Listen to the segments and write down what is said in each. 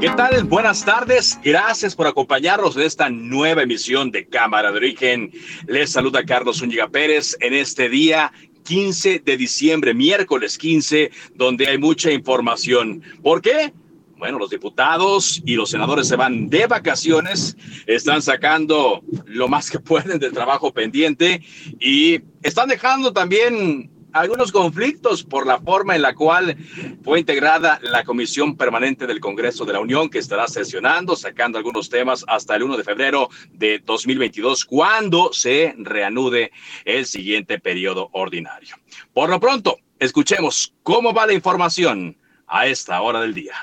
¿Qué tal? Buenas tardes. Gracias por acompañarnos en esta nueva emisión de Cámara de Origen. Les saluda Carlos Zúñiga Pérez en este día 15 de diciembre, miércoles 15, donde hay mucha información. ¿Por qué? Bueno, los diputados y los senadores se van de vacaciones, están sacando lo más que pueden del trabajo pendiente y están dejando también algunos conflictos por la forma en la cual fue integrada la Comisión Permanente del Congreso de la Unión, que estará sesionando, sacando algunos temas hasta el 1 de febrero de 2022, cuando se reanude el siguiente periodo ordinario. Por lo pronto, escuchemos cómo va la información a esta hora del día.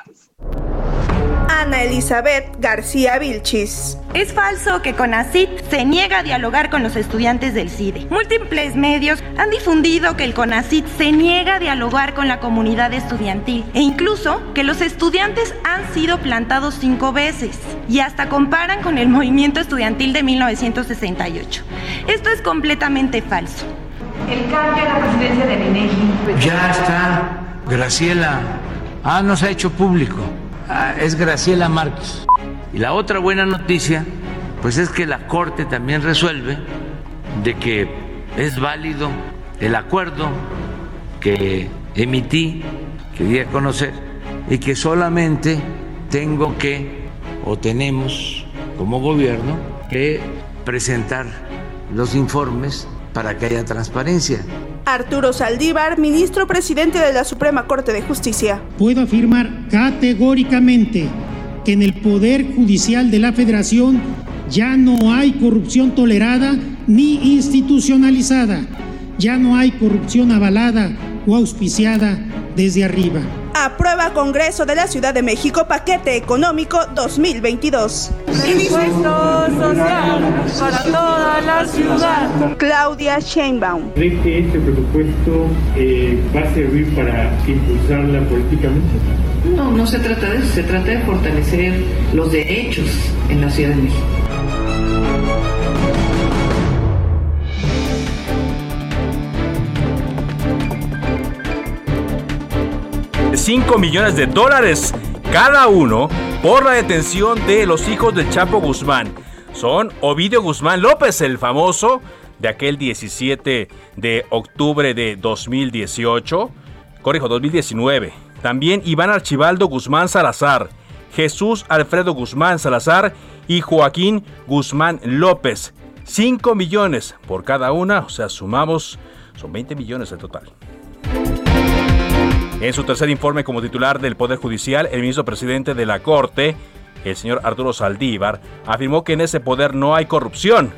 Ana Elizabeth García Vilchis. Es falso que CONACIT se niega a dialogar con los estudiantes del CIDE. Múltiples medios han difundido que el CONACIT se niega a dialogar con la comunidad estudiantil e incluso que los estudiantes han sido plantados cinco veces y hasta comparan con el movimiento estudiantil de 1968. Esto es completamente falso. El cambio a la presidencia de INEGI. Ya está, Graciela. Ah, no se ha hecho público. Ah, es Graciela Márquez. Y la otra buena noticia, pues es que la Corte también resuelve de que es válido el acuerdo que emití, que di a conocer, y que solamente tengo que, o tenemos como gobierno, que presentar los informes para que haya transparencia. Arturo Saldívar, ministro presidente de la Suprema Corte de Justicia. Puedo afirmar categóricamente que en el Poder Judicial de la Federación ya no hay corrupción tolerada ni institucionalizada. Ya no hay corrupción avalada o auspiciada desde arriba. Aprueba Congreso de la Ciudad de México Paquete Económico 2022. Impuesto social para toda la ciudad. Claudia Sheinbaum. ¿Cree que este presupuesto eh, va a servir para impulsarla políticamente? No, no se trata de eso, se trata de fortalecer los derechos en la Ciudad de México. 5 millones de dólares cada uno por la detención de los hijos de Chapo Guzmán. Son Ovidio Guzmán López, el famoso de aquel 17 de octubre de 2018, corrijo, 2019. También Iván Archibaldo Guzmán Salazar, Jesús Alfredo Guzmán Salazar y Joaquín Guzmán López. 5 millones por cada una, o sea, sumamos, son 20 millones en total. En su tercer informe como titular del Poder Judicial, el ministro presidente de la Corte, el señor Arturo Saldívar, afirmó que en ese poder no hay corrupción.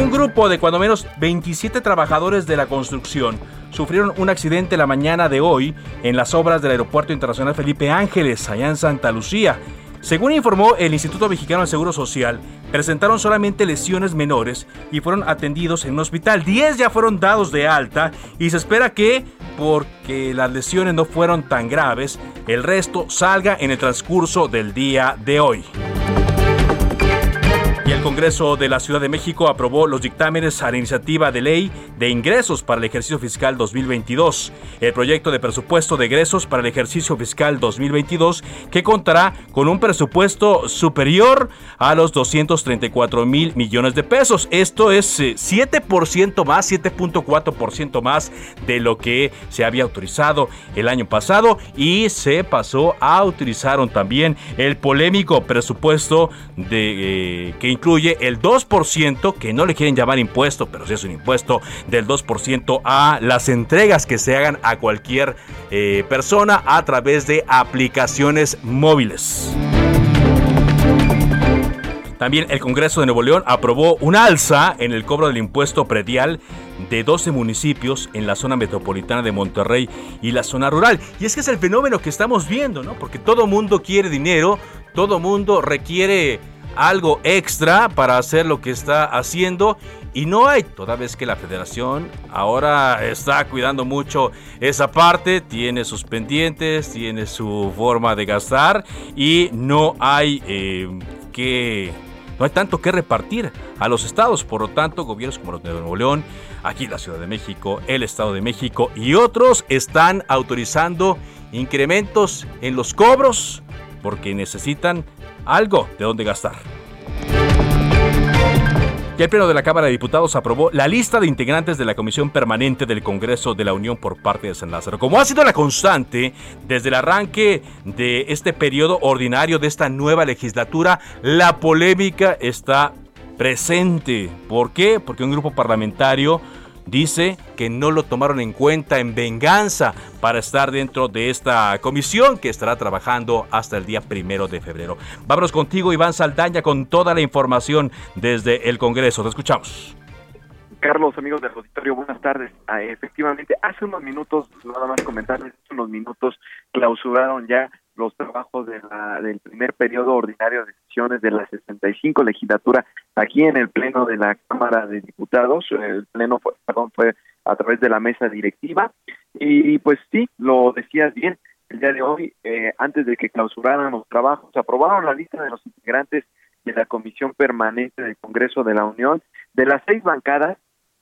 Un grupo de cuando menos 27 trabajadores de la construcción sufrieron un accidente la mañana de hoy en las obras del Aeropuerto Internacional Felipe Ángeles, allá en Santa Lucía. Según informó el Instituto Mexicano del Seguro Social, presentaron solamente lesiones menores y fueron atendidos en un hospital. 10 ya fueron dados de alta y se espera que, porque las lesiones no fueron tan graves, el resto salga en el transcurso del día de hoy. El Congreso de la Ciudad de México aprobó los dictámenes a la iniciativa de ley de ingresos para el ejercicio fiscal 2022. El proyecto de presupuesto de egresos para el ejercicio fiscal 2022 que contará con un presupuesto superior a los 234 mil millones de pesos. Esto es 7% eh, más, 7.4% más de lo que se había autorizado el año pasado y se pasó a utilizaron también el polémico presupuesto de eh, que incluye el 2%, que no le quieren llamar impuesto, pero sí es un impuesto del 2% a las entregas que se hagan a cualquier eh, persona a través de aplicaciones móviles. También el Congreso de Nuevo León aprobó un alza en el cobro del impuesto predial de 12 municipios en la zona metropolitana de Monterrey y la zona rural. Y es que es el fenómeno que estamos viendo, ¿no? Porque todo mundo quiere dinero, todo mundo requiere algo extra para hacer lo que está haciendo. Y no hay, toda vez que la federación ahora está cuidando mucho esa parte, tiene sus pendientes, tiene su forma de gastar y no hay eh, que... No hay tanto que repartir a los estados, por lo tanto, gobiernos como los de Nuevo León, aquí la Ciudad de México, el Estado de México y otros están autorizando incrementos en los cobros porque necesitan algo de dónde gastar. Y el Pleno de la Cámara de Diputados aprobó la lista de integrantes de la Comisión Permanente del Congreso de la Unión por parte de San Lázaro. Como ha sido la constante desde el arranque de este periodo ordinario de esta nueva legislatura, la polémica está presente. ¿Por qué? Porque un grupo parlamentario dice que no lo tomaron en cuenta en venganza para estar dentro de esta comisión que estará trabajando hasta el día primero de febrero. Vámonos contigo, Iván Saldaña, con toda la información desde el Congreso. Te escuchamos. Carlos, amigos del auditorio, buenas tardes. Ah, efectivamente, hace unos minutos, nada más comentarles, hace unos minutos clausuraron ya los trabajos de la, del primer periodo ordinario de sesiones de la 65 legislatura aquí en el pleno de la Cámara de Diputados. El pleno fue, perdón, fue a través de la mesa directiva y pues sí, lo decías bien. El día de hoy, eh, antes de que clausuraran los trabajos, aprobaron la lista de los integrantes de la Comisión Permanente del Congreso de la Unión. De las seis bancadas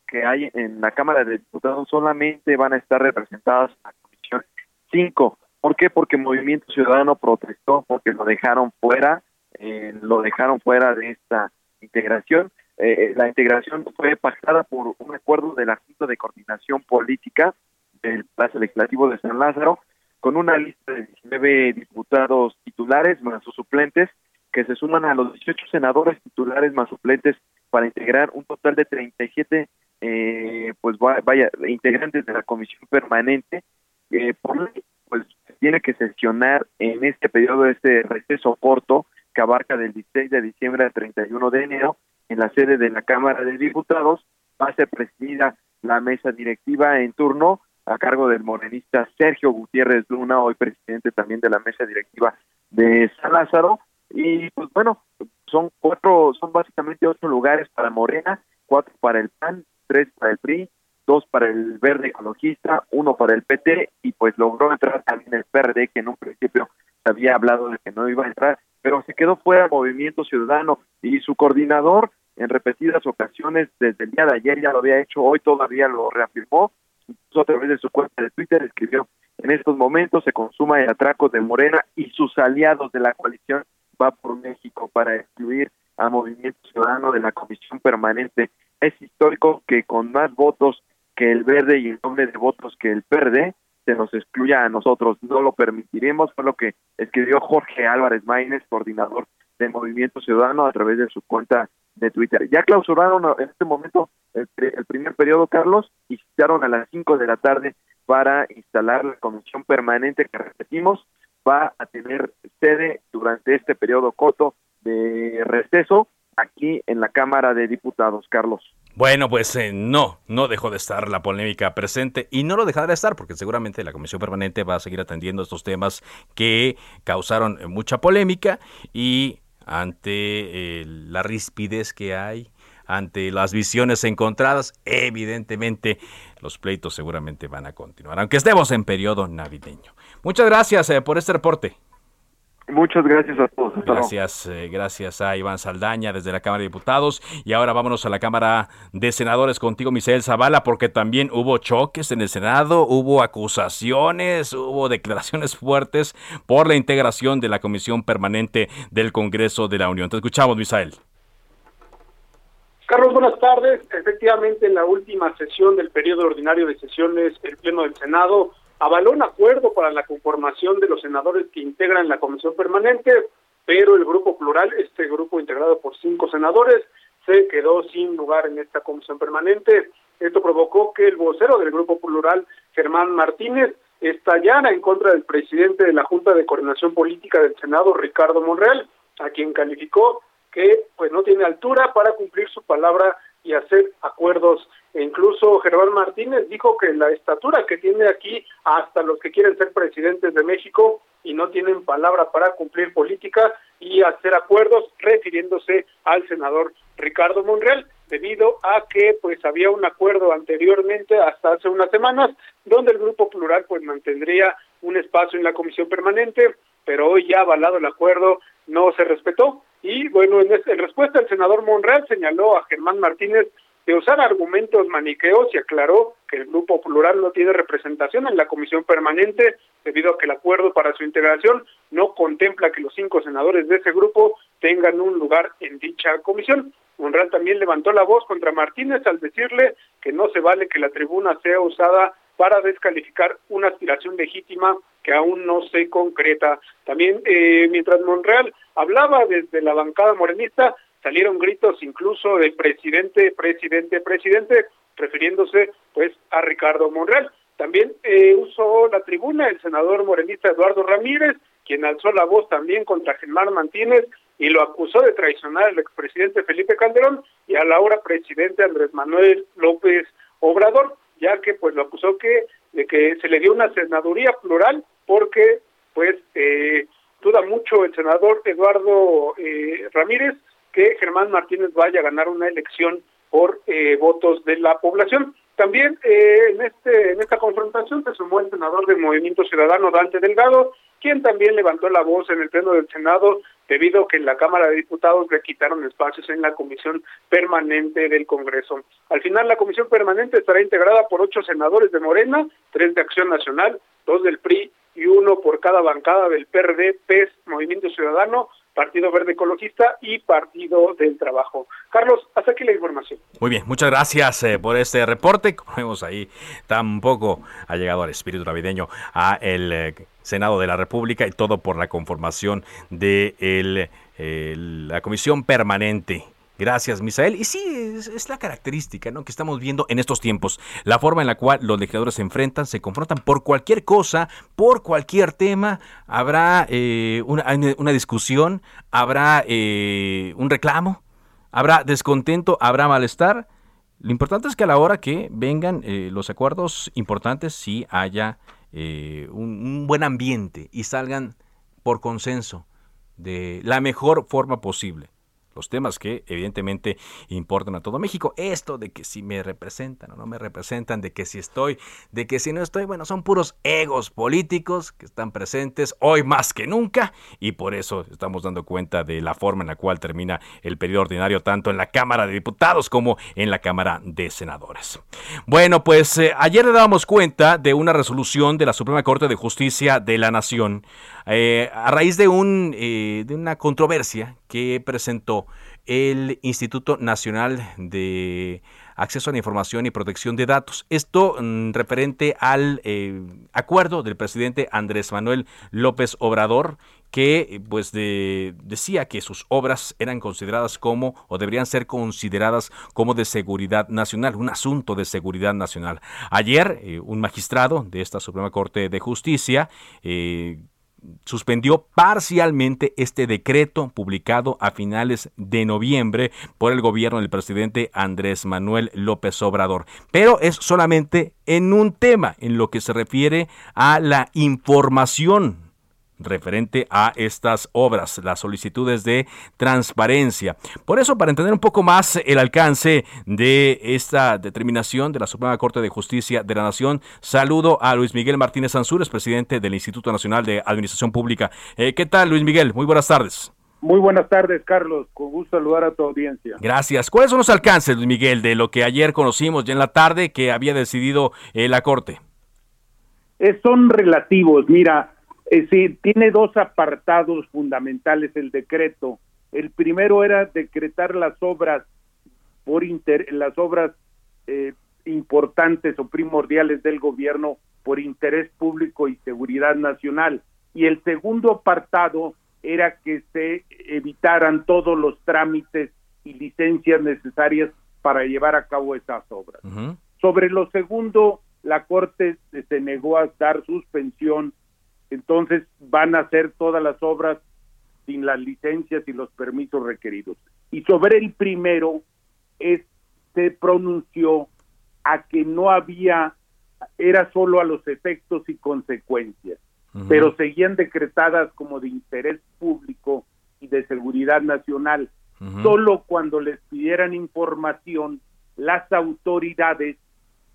que hay en la Cámara de Diputados, solamente van a estar representadas en la Comisión cinco ¿Por qué? Porque Movimiento Ciudadano protestó porque lo dejaron fuera, eh, lo dejaron fuera de esta integración. Eh, eh, la integración fue pactada por un acuerdo de la de Coordinación Política del Plaza Legislativo de San Lázaro, con una lista de 19 diputados titulares más sus suplentes, que se suman a los 18 senadores titulares más suplentes para integrar un total de 37 eh, pues vaya integrantes de la comisión permanente eh, por pues tiene que sesionar en este periodo, este receso corto que abarca del 16 de diciembre al 31 de enero en la sede de la Cámara de Diputados. Va a ser presidida la mesa directiva en turno a cargo del morenista Sergio Gutiérrez Luna, hoy presidente también de la mesa directiva de San Lázaro. Y pues bueno, son cuatro, son básicamente ocho lugares para Morena, cuatro para el PAN, tres para el PRI, dos para el Verde Ecologista, uno para el PT y pues logró entrar también el PRD que en un principio se había hablado de que no iba a entrar, pero se quedó fuera Movimiento Ciudadano y su coordinador en repetidas ocasiones desde el día de ayer ya lo había hecho, hoy todavía lo reafirmó, incluso a través de su cuenta de Twitter escribió en estos momentos se consuma el atraco de Morena y sus aliados de la coalición va por México para excluir a Movimiento Ciudadano de la Comisión Permanente. Es histórico que con más votos que el verde y el doble de votos que el PERDE se nos excluya a nosotros. No lo permitiremos, fue lo que escribió Jorge Álvarez Maínez, coordinador de Movimiento Ciudadano, a través de su cuenta de Twitter. Ya clausuraron en este momento el, primer periodo, Carlos, y citaron a las 5 de la tarde para instalar la comisión permanente que repetimos va a tener sede durante este periodo corto de receso aquí en la Cámara de Diputados, Carlos. Bueno, pues eh, no, no dejó de estar la polémica presente y no lo dejará de estar porque seguramente la Comisión Permanente va a seguir atendiendo estos temas que causaron eh, mucha polémica y ante eh, la rispidez que hay, ante las visiones encontradas, evidentemente los pleitos seguramente van a continuar, aunque estemos en periodo navideño. Muchas gracias por este reporte. Muchas gracias a todos. gracias, eh, gracias a Iván Saldaña desde la Cámara de Diputados. Y ahora vámonos a la Cámara de Senadores contigo, Misael Zavala, porque también hubo choques en el Senado, hubo acusaciones, hubo declaraciones fuertes por la integración de la Comisión Permanente del Congreso de la Unión. Te escuchamos, Misael. Carlos, buenas tardes. Efectivamente, en la última sesión del periodo ordinario de sesiones, el Pleno del Senado avaló un acuerdo para la conformación de los senadores que integran la comisión permanente, pero el grupo plural, este grupo integrado por cinco senadores, se quedó sin lugar en esta comisión permanente. Esto provocó que el vocero del grupo plural, Germán Martínez, estallara en contra del presidente de la Junta de Coordinación Política del Senado, Ricardo Monreal, a quien calificó que pues no tiene altura para cumplir su palabra y hacer acuerdos. Incluso Germán Martínez dijo que la estatura que tiene aquí, hasta los que quieren ser presidentes de México y no tienen palabra para cumplir política y hacer acuerdos, refiriéndose al senador Ricardo Monreal, debido a que pues había un acuerdo anteriormente, hasta hace unas semanas, donde el Grupo Plural pues mantendría un espacio en la comisión permanente, pero hoy ya avalado el acuerdo no se respetó. Y bueno, en, respuesta el senador Monreal señaló a Germán Martínez de usar argumentos maniqueos y aclaró que el Grupo Plural no tiene representación en la comisión permanente debido a que el acuerdo para su integración no contempla que los cinco senadores de ese grupo tengan un lugar en dicha comisión. Monreal también levantó la voz contra Martínez al decirle que no se vale que la tribuna sea usada para descalificar una aspiración legítima que aún no se concreta. También, eh, mientras Monreal hablaba desde la bancada morenista, salieron gritos incluso de presidente, presidente, presidente, refiriéndose pues a Ricardo Monreal. También eh, usó la tribuna el senador morenista Eduardo Ramírez, quien alzó la voz también contra Germán Martínez y lo acusó de traicionar al expresidente Felipe Calderón y al ahora presidente Andrés Manuel López Obrador, ya que pues lo acusó que de que se le dio una senaduría plural porque pues eh, duda mucho el senador Eduardo eh, Ramírez que Germán Martínez vaya a ganar una elección por eh, votos de la población. También eh, en este en esta confrontación se sumó el senador del Movimiento Ciudadano Dante Delgado, quien también levantó la voz en el pleno del Senado debido a que en la Cámara de Diputados le quitaron espacios en la Comisión Permanente del Congreso. Al final la Comisión Permanente estará integrada por ocho senadores de Morena, tres de Acción Nacional, dos del PRI y uno por cada bancada del PRD, PES, Movimiento Ciudadano, Partido Verde Ecologista y Partido del Trabajo. Carlos, hasta aquí la información. Muy bien, muchas gracias eh, por este reporte. Como vemos ahí, tampoco ha llegado al espíritu navideño a el eh, Senado de la República y todo por la conformación de el, la Comisión Permanente Gracias, Misael. Y sí, es, la característica ¿no? que estamos viendo en estos tiempos. La forma en la cual los legisladores se enfrentan, se confrontan por cualquier cosa, por cualquier tema. Habrá eh, una, discusión, habrá eh, un reclamo, habrá descontento, habrá malestar. Lo importante es que a la hora que vengan eh, los acuerdos importantes, sí haya un buen ambiente y salgan por consenso de la mejor forma posible los temas que evidentemente importan a todo México. Esto de que si me representan o no me representan, de que si estoy, de que si no estoy, bueno, son puros egos políticos que están presentes hoy más que nunca y por eso estamos dando cuenta de la forma en la cual termina el periodo ordinario tanto en la Cámara de Diputados como en la Cámara de Senadores. Bueno, pues eh, ayer le dábamos cuenta de una resolución de la Suprema Corte de Justicia de la Nación eh, a raíz de, un, eh, de una controversia que presentó el Instituto Nacional de Acceso a la Información y Protección de Datos. Esto mm, referente al eh, acuerdo del presidente Andrés Manuel López Obrador que pues decía que sus obras eran consideradas como o deberían ser consideradas como de seguridad nacional, un asunto de seguridad nacional. Ayer un magistrado de esta Suprema Corte de Justicia suspendió parcialmente este decreto publicado a finales de noviembre por el gobierno del presidente Andrés Manuel López Obrador. Pero es solamente en un tema, en lo que se refiere a la información referente a estas obras, las solicitudes de transparencia. Por eso, para entender un poco más el alcance de esta determinación de la Suprema Corte de Justicia de la Nación, saludo a Luis Miguel Martínez Ansúrez, presidente del Instituto Nacional de Administración Pública. Eh, ¿Qué tal, Luis Miguel? Muy buenas tardes. Muy buenas tardes, Carlos. Con gusto saludar a tu audiencia. Gracias. ¿Cuáles son los alcances, Luis Miguel, de lo que ayer conocimos ya en la tarde que había decidido eh, la Corte? Eh, son relativos. Mira, eh, sí, tiene dos apartados fundamentales el decreto. El primero era decretar las obras por inter las obras eh, importantes o primordiales del gobierno por interés público y seguridad nacional. Y el segundo apartado era que se evitaran todos los trámites y licencias necesarias para llevar a cabo esas obras. Sobre lo segundo, la Corte se negó a dar suspensión entonces van a hacer todas las obras sin las licencias y los permisos requeridos. Y sobre el primero, es, se pronunció a que no había, era solo a los efectos y consecuencias, pero seguían decretadas como de interés público y de seguridad nacional. Solo cuando les pidieran información, las autoridades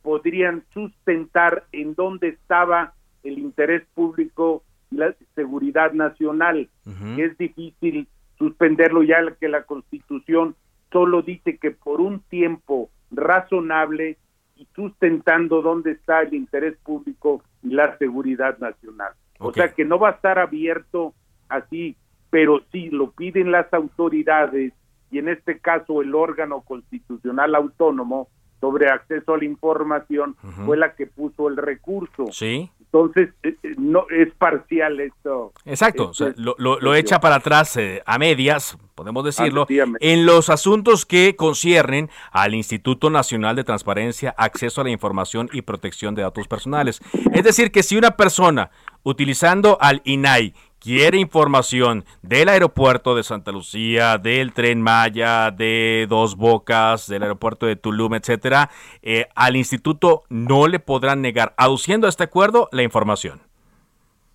podrían sustentar en dónde estaba el interés público y la seguridad nacional. Es difícil suspenderlo ya que la Constitución solo dice que por un tiempo razonable y sustentando dónde está el interés público y la seguridad nacional. O sea que no va a estar abierto así, pero si lo piden las autoridades y en este caso el órgano constitucional autónomo sobre acceso a la información fue la que puso el recurso. Sí. Entonces, eh, eh, no es parcial esto. Exacto, lo, lo, echa para atrás eh, a medias, podemos decirlo, en los asuntos que conciernen al Instituto Nacional de Transparencia, Acceso a la Información y Protección de Datos Personales. Es decir, que si una persona utilizando al INAI quiere información del aeropuerto de Santa Lucía, del tren Maya, de Dos Bocas, del aeropuerto de Tulum, etcétera, eh, al instituto no le podrán negar, aduciendo a este acuerdo, la información.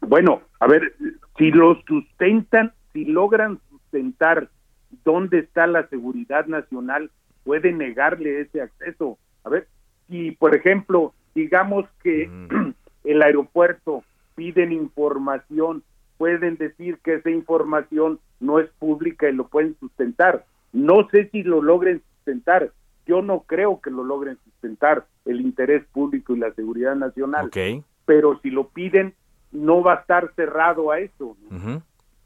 Bueno, a ver, si lo sustentan, si logran sustentar dónde está la seguridad nacional, puede negarle ese acceso. A ver, si por ejemplo, digamos que mm. el aeropuerto piden información pueden decir que esa información no es pública y lo pueden sustentar. No sé si lo logren sustentar. Yo no creo que lo logren sustentar el interés público y la seguridad nacional. Pero si lo piden, no va a estar cerrado a eso.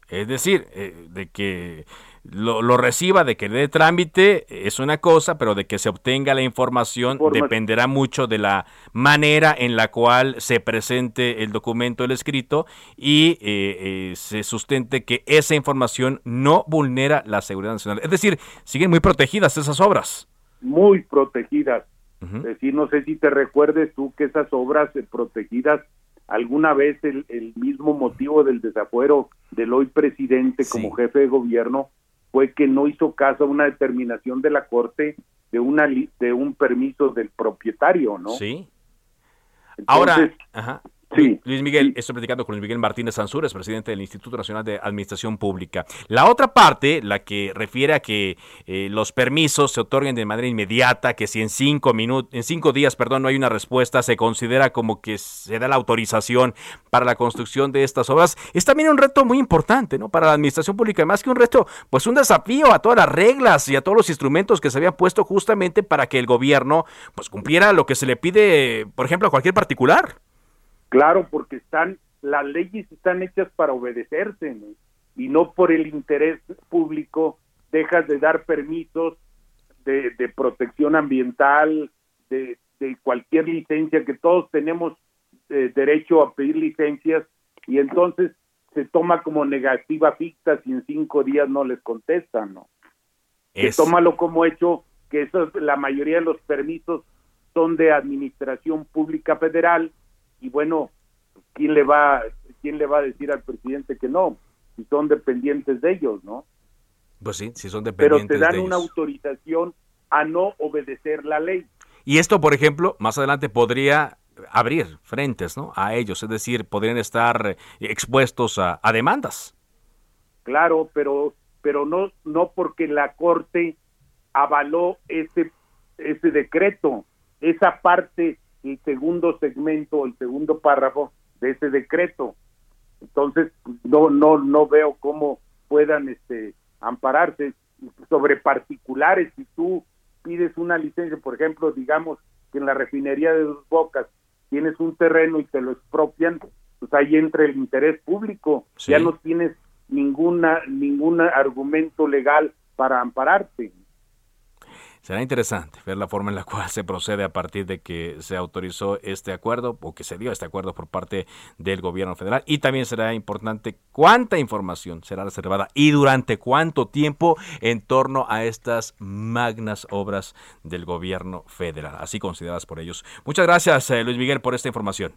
Es decir, eh, de que lo, reciba, de que dé trámite, es una cosa, pero de que se obtenga la información dependerá mucho de la manera en la cual se presente el documento, el escrito, y eh, eh, se sustente que esa información no vulnera la seguridad nacional. Es decir, siguen muy protegidas esas obras. Muy protegidas. Es decir, no sé si te recuerdes tú que esas obras protegidas alguna vez el, mismo motivo del desafuero del hoy presidente como jefe de gobierno fue que no hizo caso a una determinación de la corte de una de un permiso del propietario, ¿no? Sí. Ahora, ajá. Sí. Luis Miguel, estoy platicando con Luis Miguel Martínez Sansures, presidente del Instituto Nacional de Administración Pública. La otra parte, la que refiere a que eh, los permisos se otorguen de manera inmediata, que si en cinco minutos, en cinco días, perdón, no hay una respuesta, se considera como que se da la autorización para la construcción de estas obras, es también un reto muy importante, ¿no? Para la administración pública, más que un reto, pues un desafío a todas las reglas y a todos los instrumentos que se habían puesto justamente para que el gobierno, pues cumpliera lo que se le pide, por ejemplo, a cualquier particular. Claro, porque están las leyes están hechas para obedecerse y no por el interés público dejas de dar permisos de, protección ambiental, de, cualquier licencia, que todos tenemos eh, derecho a pedir licencias y entonces se toma como negativa ficta si en cinco días no les contestan, ¿no? Es... tómalo como hecho que eso, la mayoría de los permisos son de administración pública federal y bueno, ¿quién le va, quién le va a decir al presidente que no? Si son dependientes de ellos, ¿no? Pues sí, si son dependientes Pero te dan una autorización a no obedecer la ley. Y esto, por ejemplo, más adelante podría abrir frentes ¿no? a ellos, es decir, podrían estar expuestos a, demandas. Claro, pero, pero no, no porque la Corte avaló ese, ese decreto, esa parte, el segundo segmento, el segundo párrafo de ese decreto. Entonces, no, no, no veo cómo puedan este, ampararse sobre particulares. Si tú pides una licencia, por ejemplo, digamos que en la refinería de Dos Bocas tienes un terreno y te lo expropian, pues ahí entra el interés público, ya no tienes ninguna ningún argumento legal para ampararte. Será interesante ver la forma en la cual se procede a partir de que se autorizó este acuerdo o que se dio este acuerdo por parte del gobierno federal. Y también será importante cuánta información será reservada y durante cuánto tiempo en torno a estas magnas obras del gobierno federal, así consideradas por ellos. Muchas gracias, eh, Luis Miguel, por esta información.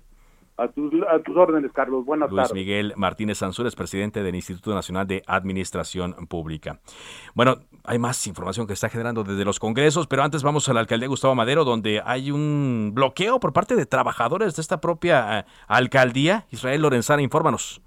A tus, a tus órdenes, Carlos. Buenas Luis Miguel Martínez Sanzúrez, presidente del Instituto Nacional de Administración Pública. Bueno, hay más información que está generando desde los congresos, pero antes vamos a la alcaldía Gustavo Madero, donde hay un bloqueo por parte de trabajadores de esta propia eh, alcaldía. Israel Lorenzana, infórmanos.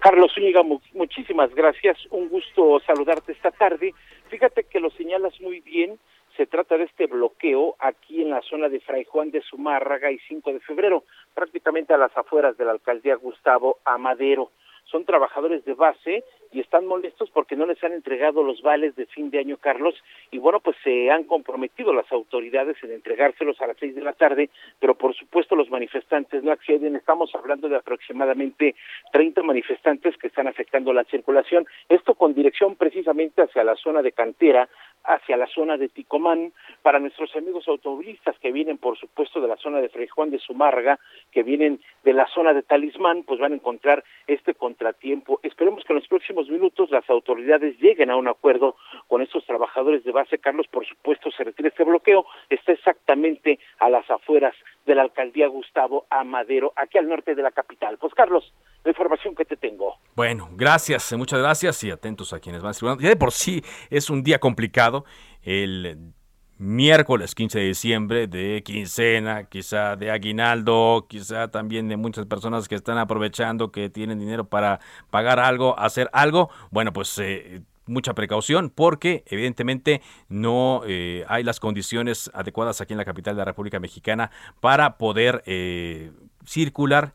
Carlos Zúñiga, muchísimas gracias. Un gusto saludarte esta tarde. Fíjate que lo señalas muy bien se trata de este bloqueo aquí en la zona de Fray Juan de Zumárraga y 5 de febrero, prácticamente a las afueras de la alcaldía Gustavo Amadero. Son trabajadores de base y están molestos porque no les han entregado los vales de fin de año, Carlos, y bueno, pues se han comprometido las autoridades en entregárselos a las seis de la tarde, pero por supuesto los manifestantes no acceden. Estamos hablando de aproximadamente 30 manifestantes que están afectando la circulación, esto con dirección precisamente hacia la zona de cantera, hacia la zona de Ticomán, para nuestros amigos automovilistas que vienen, por supuesto, de la zona de Fray Juan de Sumarga, que vienen de la zona de Talismán, pues van a encontrar este contratiempo. Esperemos que en los próximos minutos las autoridades lleguen a un acuerdo con estos trabajadores de base. Carlos, por supuesto, se retira este bloqueo. Está exactamente a las afueras de la alcaldía Gustavo Amadero, aquí al norte de la capital. Pues, Carlos, la información que te tengo. Bueno, gracias, muchas gracias y atentos a quienes van circulando. Ya de por sí es un día complicado. El miércoles 15 de diciembre de quincena, quizá de aguinaldo, quizá también de muchas personas que están aprovechando que tienen dinero para pagar algo, hacer algo. Bueno, pues eh, mucha precaución porque evidentemente no eh, hay las condiciones adecuadas aquí en la capital de la República Mexicana para poder eh, circular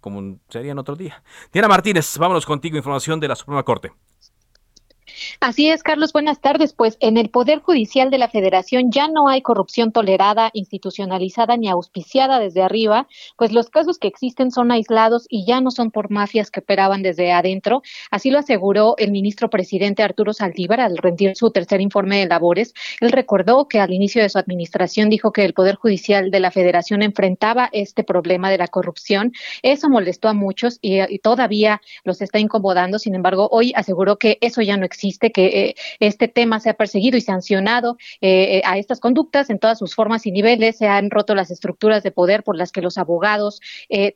como sería en otro día. Diana Martínez, vámonos contigo, información de la Suprema Corte. Así es, Carlos, buenas tardes. Pues en el Poder Judicial de la Federación ya no hay corrupción tolerada, institucionalizada ni auspiciada desde arriba, pues los casos que existen son aislados y ya no son por mafias que operaban desde adentro. Así lo aseguró el ministro presidente Arturo Saldívar al rendir su tercer informe de labores. Él recordó que al inicio de su administración dijo que el Poder Judicial de la Federación enfrentaba este problema de la corrupción. Eso molestó a muchos y, y todavía los está incomodando. Sin embargo, hoy aseguró que eso ya no existe que eh, este tema se ha perseguido y sancionado eh, eh, a estas conductas en todas sus formas y niveles. Se han roto las estructuras de poder por las que los abogados,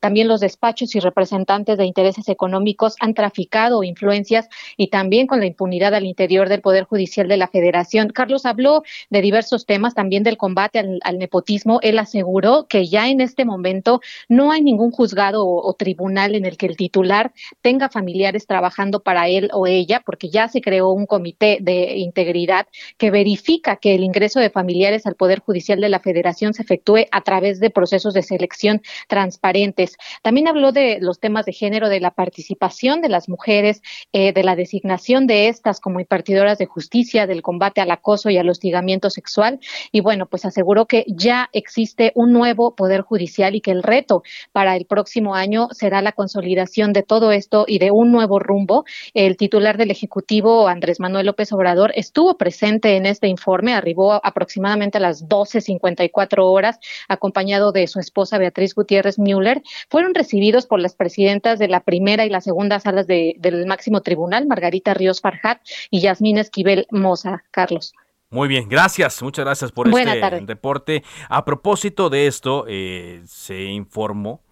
también los despachos y representantes de intereses económicos han traficado influencias y también con la impunidad al interior del Poder Judicial de la Federación. Carlos habló de diversos temas, también del combate al, nepotismo. Él aseguró que ya en este momento no hay ningún juzgado o tribunal en el que el titular tenga familiares trabajando para él o ella, porque ya se creó un comité de integridad que verifica que el ingreso de familiares al Poder Judicial de la Federación se efectúe a través de procesos de selección transparentes. También habló de los temas de género, de la participación de las mujeres, eh, de la designación de estas como impartidoras de justicia, del combate al acoso y al hostigamiento sexual. Y bueno, pues aseguró que ya existe un nuevo Poder Judicial y que el reto para el próximo año será la consolidación de todo esto y de un nuevo rumbo. El titular del Ejecutivo, Andrés Manuel López Obrador estuvo presente en este informe, arribó aproximadamente a las 12.54 horas, acompañado de su esposa Beatriz Gutiérrez Müller. Fueron recibidos por las presidentas de la primera y la segunda salas del máximo tribunal, Margarita Ríos Farjat y Yasmín Esquivel Moza. Carlos. Muy bien, gracias, muchas gracias por este reporte. A propósito de esto, eh, se informó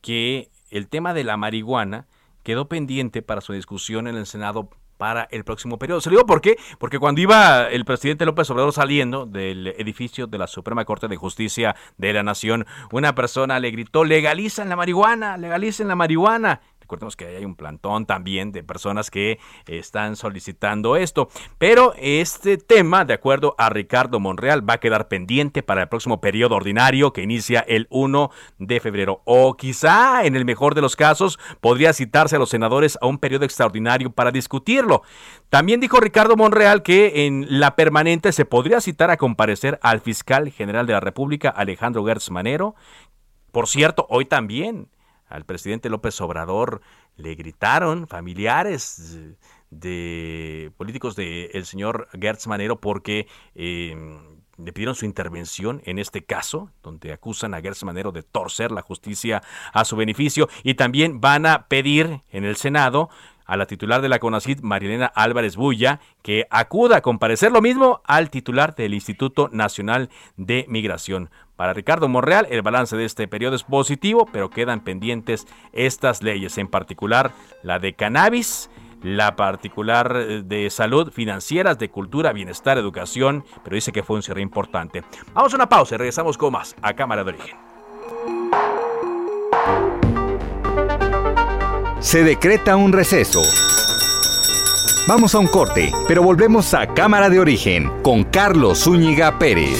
que el tema de la marihuana quedó pendiente para su discusión en el Senado para el próximo periodo. Se lo digo por qué, porque cuando iba el presidente López Obrador saliendo del edificio de la Suprema Corte de Justicia de la Nación, una persona le gritó, legalicen la marihuana, legalicen la marihuana. Recordemos que hay un plantón también de personas que están solicitando esto. Pero este tema, de acuerdo a Ricardo Monreal, va a quedar pendiente para el próximo periodo ordinario que inicia el 1 de febrero. O quizá, en el mejor de los casos, podría citarse a los senadores a un periodo extraordinario para discutirlo. También dijo Ricardo Monreal que en la permanente se podría citar a comparecer al fiscal general de la República, Alejandro Gertz Manero. Por cierto, hoy también al presidente López Obrador le gritaron familiares de políticos del señor Gertz Manero porque em, le pidieron su intervención en este caso, donde acusan a Gertz Manero de torcer la justicia a su beneficio y también van a pedir en el Senado a la titular de la CONACID, Marilena Álvarez Bulla, que acuda a comparecer lo mismo al titular del Instituto Nacional de Migración. Para Ricardo Monreal, el balance de este periodo es positivo, pero quedan pendientes estas leyes, en particular la de cannabis, la particular eh, de salud, financieras, de cultura, bienestar, educación, pero dice que fue un cierre importante. Vamos a una pausa y regresamos con más a Cámara de Origen. Se decreta un receso. Vamos a un corte, pero volvemos a Cámara de Origen con Carlos Zúñiga Pérez.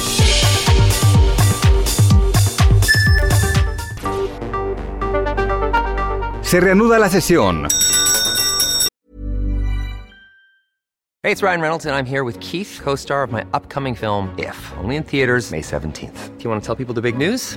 Se reanuda la sesión. Hey, it's Ryan Reynolds, and I'm here with Keith, co star of my upcoming film, If, only in theaters, May 17th. Do you want to tell people the big news?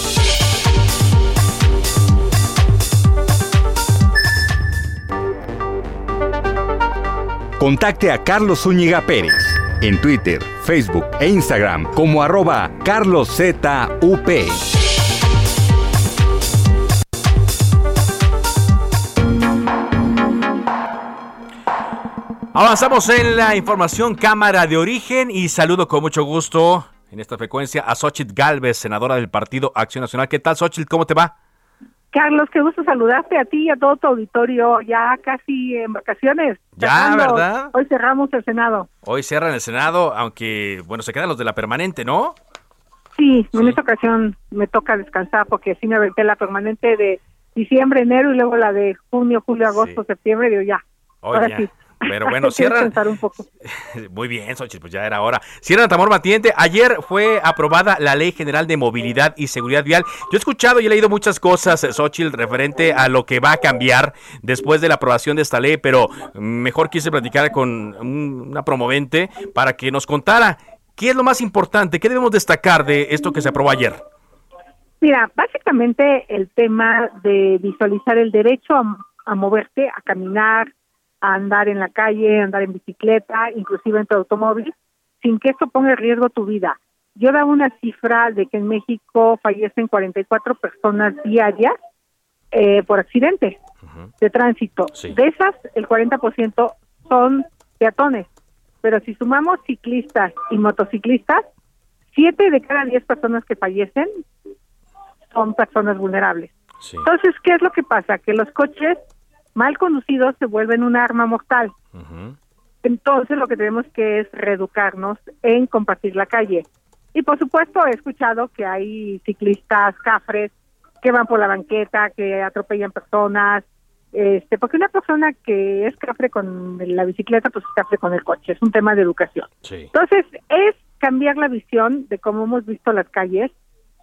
Contacte a Carlos Zúñiga Pérez en Twitter, Facebook e Instagram como arroba carloszup. Avanzamos en la información Cámara de Origen y saludo con mucho gusto en esta frecuencia a Xochitl Galvez, senadora del Partido Acción Nacional. ¿Qué tal, Xochitl? ¿Cómo te va? Carlos, qué gusto saludarte a ti y a todo tu auditorio, ya casi en vacaciones. Ya, ¿verdad? Hoy cerramos el Senado. Hoy cierran el Senado, aunque, bueno, se quedan los de la permanente, ¿no? Sí, en esta ocasión me toca descansar porque sí me aventé la permanente de diciembre, enero y luego la de junio, julio, agosto, septiembre, digo ya. ahora sí. Pero bueno, cierran. Muy bien, Xochitl, pues ya era hora. Cierran Tamor Batiente. Ayer fue aprobada la Ley General de Movilidad y Seguridad Vial. Yo he escuchado y he leído muchas cosas, Xochitl, referente a lo que va a cambiar después de la aprobación de esta ley, pero mejor quise platicar con una promovente para que nos contara qué es lo más importante, qué debemos destacar de esto que se aprobó ayer. Mira, básicamente el tema de visualizar el derecho a, a moverte, a caminar, a andar en la calle, andar en bicicleta, inclusive en tu automóvil, sin que eso ponga en riesgo tu vida. Yo daba una cifra de que en México fallecen 44 personas diarias eh, por accidente de tránsito. De esas, el 40% son peatones. Pero si sumamos ciclistas y motociclistas, 7 de cada 10 personas que fallecen son personas vulnerables. Entonces, ¿qué es lo que pasa? Que los coches mal conducidos se vuelven un arma mortal. Entonces lo que tenemos que es reeducarnos en compartir la calle. Y por supuesto he escuchado que hay ciclistas cafres que van por la banqueta, que atropellan personas, este, porque una persona que es cafre con la bicicleta, pues es cafre con el coche, es un tema de educación. Entonces es cambiar la visión de cómo hemos visto las calles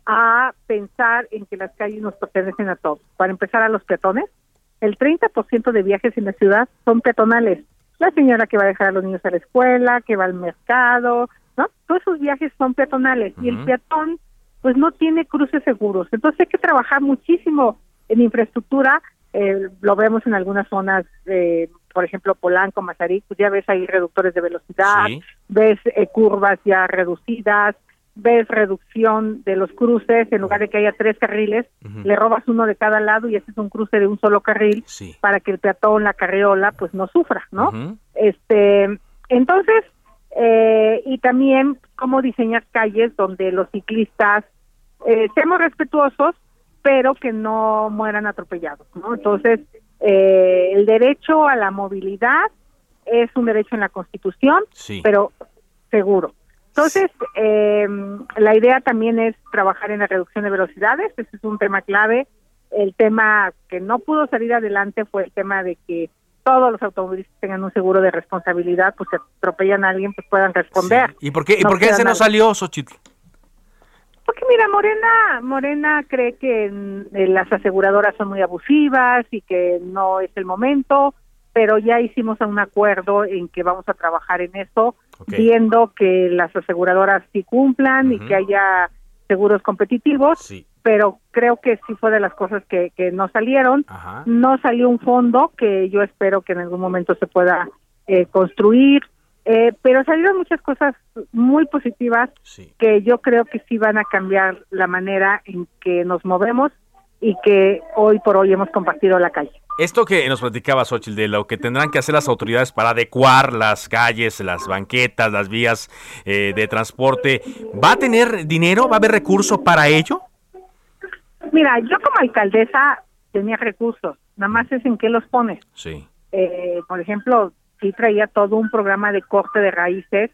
a pensar en que las calles nos pertenecen a todos. Para empezar a los peatones, el 30% de viajes en la ciudad son peatonales. La señora que va a dejar a los niños a la escuela, que va al mercado, ¿no? Todos esos viajes son peatonales y el peatón pues no tiene cruces seguros. Entonces hay que trabajar muchísimo en infraestructura, eh, lo vemos en algunas zonas eh, por ejemplo, Polanco, Mazarik, pues ya ves ahí reductores de velocidad, ves eh, curvas ya reducidas, ves reducción de los cruces, en lugar de que haya tres carriles, le robas uno de cada lado y ese es un cruce de un solo carril para que el peatón, la carriola, pues no sufra, ¿no? Este, entonces, eh, y también cómo diseñar calles donde los ciclistas eh, seamos respetuosos, pero que no mueran atropellados, ¿no? Entonces, eh, el derecho a la movilidad es un derecho en la Constitución, pero seguro. Entonces, eh, la idea también es trabajar en la reducción de velocidades, ese es un tema clave. El tema que no pudo salir adelante fue el tema de que todos los automovilistas tengan un seguro de responsabilidad, pues si atropellan a alguien, pues puedan responder. ¿Y por qué, ¿y por qué ese no salió, Xochitl? Porque mira, Morena, Morena cree que eh, las aseguradoras son muy abusivas y que no es el momento, pero ya hicimos un acuerdo en que vamos a trabajar en eso, viendo que las aseguradoras sí cumplan y que haya seguros competitivos, pero creo que sí fue de las cosas que, que no salieron. No salió un fondo que yo espero que en algún momento se pueda eh, construir. Eh, pero salieron muchas cosas muy positivas que yo creo que sí van a cambiar la manera en que nos movemos y que hoy por hoy hemos compartido la calle. Esto que nos platicaba Xochitl de lo que tendrán que hacer las autoridades para adecuar las calles, las banquetas, las vías eh, de transporte, ¿va a tener dinero? ¿Va a haber recursos para ello? Mira, yo como alcaldesa tenía recursos, nada más es en qué los pones. Sí. Eh, por ejemplo, sí traía todo un programa de corte de raíces,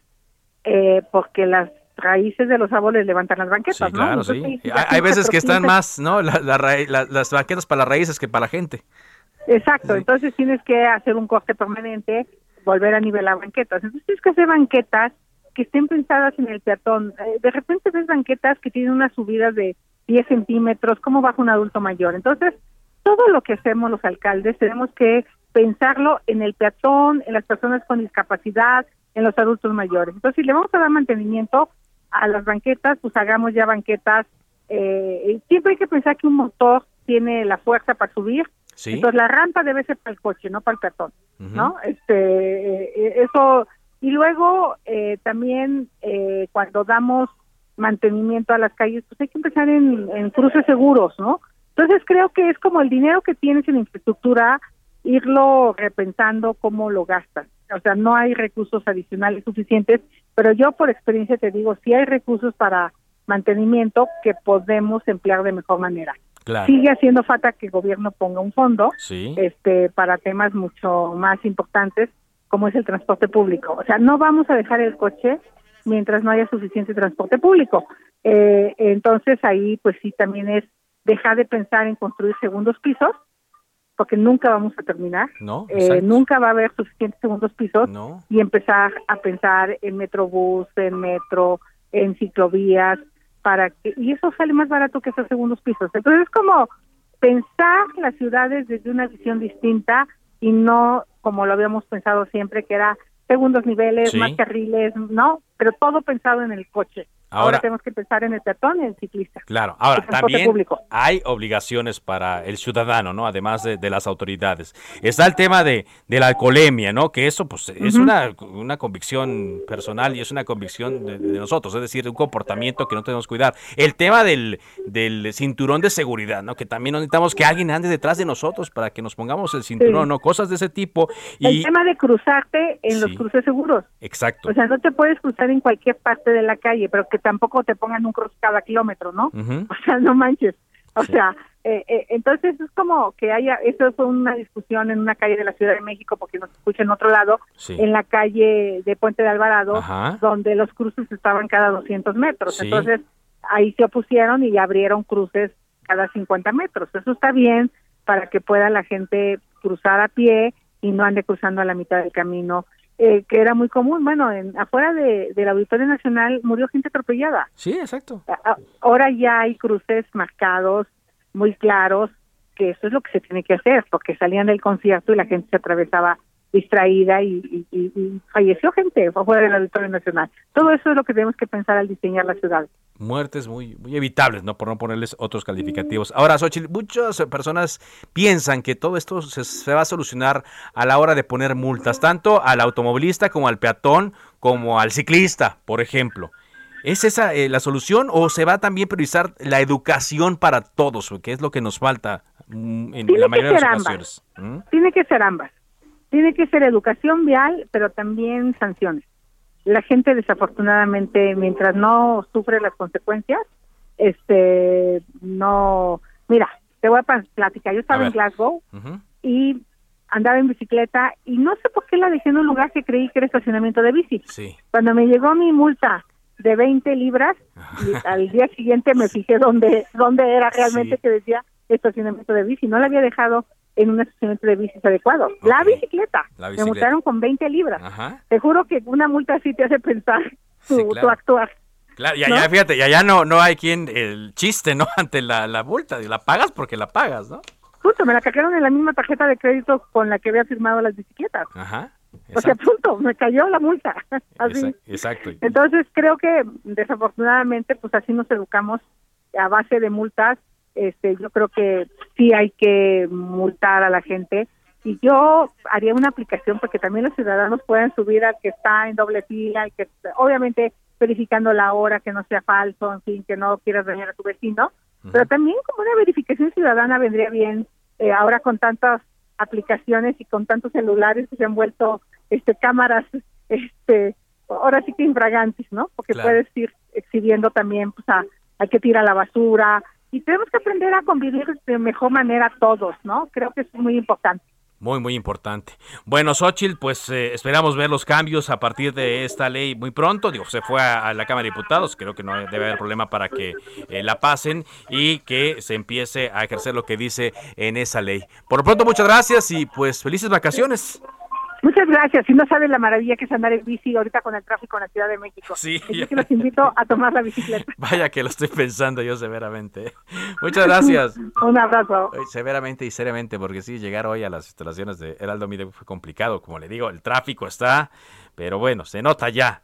eh, porque las raíces de los árboles levantan las banquetas, claro, sí. hay, veces que están más, ¿no? las banquetas para las raíces que para la gente. Exacto, entonces tienes que hacer un corte permanente, volver a nivelar banquetas. Entonces tienes que hacer banquetas que estén pensadas en el peatón. Eh, de repente ves banquetas que tienen unas subidas de 10 centímetros, ¿cómo baja un adulto mayor? Entonces, todo lo que hacemos los alcaldes tenemos que pensarlo en el peatón, en las personas con discapacidad, en los adultos mayores. Entonces, si le vamos a dar mantenimiento a las banquetas, pues hagamos ya banquetas. Eh, siempre hay que pensar que un motor tiene la fuerza para subir. Entonces, la rampa debe ser para el coche, no para el peatón, ¿no? Este, eh, eso. Y luego, eh, también, cuando damos mantenimiento a las calles, pues hay que empezar en, en cruces seguros, ¿no? Entonces, creo que es como el dinero que tienes en infraestructura, irlo repensando cómo lo gastas. O sea, no hay recursos adicionales suficientes, pero yo por experiencia te digo, sí hay recursos para mantenimiento que podemos emplear de mejor manera. Sigue haciendo falta que el gobierno ponga un fondo este para temas mucho más importantes como es el transporte público. O sea, no vamos a dejar el coche mientras no haya suficiente transporte público. Eh, entonces ahí pues sí también es dejar de pensar en construir segundos pisos porque nunca vamos a terminar, no, eh, nunca va a haber suficientes segundos pisos y empezar a pensar en metrobús, en metro, en ciclovías, para que y eso sale más barato que esos segundos pisos. Entonces es como pensar las ciudades desde una visión distinta y no como lo habíamos pensado siempre que era segundos niveles, más carriles, no, pero todo pensado en el coche. Ahora, tenemos que pensar en el peatón y en el ciclista. Claro, ahora también hay obligaciones para el ciudadano, ¿no? Además de, las autoridades. Está el tema de, de, la alcoholemia, ¿no? Que eso pues es una, una convicción personal y es una convicción de, nosotros, es decir, un comportamiento que no tenemos que cuidar. El tema del, del cinturón de seguridad, ¿no? Que también necesitamos que alguien ande detrás de nosotros para que nos pongamos el cinturón, ¿no? Cosas de ese tipo. Y... El tema de cruzarte en los cruces seguros. Exacto. O sea, no te puedes cruzar en cualquier parte de la calle, pero que tampoco te pongan un cruz cada kilómetro, ¿no? O sea, no manches. O sea, eh, eh, entonces es como que haya, eso fue una discusión en una calle de la Ciudad de México, porque nos escucha en otro lado, en la calle de Puente de Alvarado, donde los cruces estaban cada 200 metros. Entonces ahí se opusieron y abrieron cruces cada 50 metros. Eso está bien para que pueda la gente cruzar a pie y no ande cruzando a la mitad del camino eh, que era muy común. Bueno, en, afuera de, del Auditorio Nacional murió gente atropellada. Sí, exacto. ahora ya hay cruces marcados, muy claros, que eso es lo que se tiene que hacer, porque salían del concierto y la gente se atravesaba distraída y, falleció gente fuera del Auditorio Nacional. Todo eso es lo que tenemos que pensar al diseñar la ciudad. Muertes muy, muy evitables, ¿no? Por no ponerles otros calificativos. Ahora, Xochitl, muchas personas piensan que todo esto se, va a solucionar a la hora de poner multas, tanto al automovilista como al peatón, como al ciclista, por ejemplo. ¿Es esa eh, la solución o se va también a priorizar la educación para todos, que es lo que nos falta mm, en la mayoría de las ocasiones? ¿Mm? Tiene que ser ambas. Tiene que ser educación vial, pero también sanciones. La gente desafortunadamente, mientras no sufre las consecuencias, este, no, mira, te voy a platicar. Yo estaba en Glasgow y andaba en bicicleta y no sé por qué la dejé en un lugar que creí que era estacionamiento de bici. Cuando me llegó mi multa de 20 libras, y al día siguiente me fijé dónde, dónde era realmente que decía estacionamiento de bici. No la había dejado en un estacionamiento de bicis adecuado. La, bicicleta, Me multaron con 20 libras. Te juro que una multa así te hace pensar tu, actuar. Claro, y allá, fíjate, y allá no, no hay quien, el chiste, ¿no? Ante la, la multa, la pagas porque la pagas, ¿no? Justo, me la cajeron en la misma tarjeta de crédito con la que había firmado las bicicletas. Ajá. O sea, punto, me cayó la multa. así. Exacto. Entonces, creo que desafortunadamente, pues así nos educamos a base de multas este, yo creo que sí hay que multar a la gente. Y yo haría una aplicación porque también los ciudadanos pueden subir al que está en doble fila y que obviamente verificando la hora que no sea falso, en fin, que no quieras dañar a tu vecino, pero también como una verificación ciudadana vendría bien eh, ahora con tantas aplicaciones y con tantos celulares que se han vuelto este cámaras este ahora sí que infragantes, ¿no? Porque puedes ir exhibiendo también pues a, hay que tirar la basura, y tenemos que aprender a convivir de mejor manera todos, ¿no? Creo que es muy importante. Muy, muy importante. Bueno, Xochitl, pues eh, esperamos ver los cambios a partir de esta ley muy pronto. Digo, se fue a, la Cámara de Diputados, creo que no debe haber problema para que eh, la pasen y que se empiece a ejercer lo que dice en esa ley. Por lo pronto, muchas gracias y pues felices vacaciones. Muchas gracias. Si no saben la maravilla que es andar en bici ahorita con el tráfico en la Ciudad de México. Sí. Así que los invito a tomar la bicicleta. Vaya que lo estoy pensando yo severamente. Muchas gracias. Un abrazo. Severamente y seriamente, porque sí, llegar hoy a las instalaciones de Heraldo Mide fue complicado. Como le digo, el tráfico está, pero bueno, se nota ya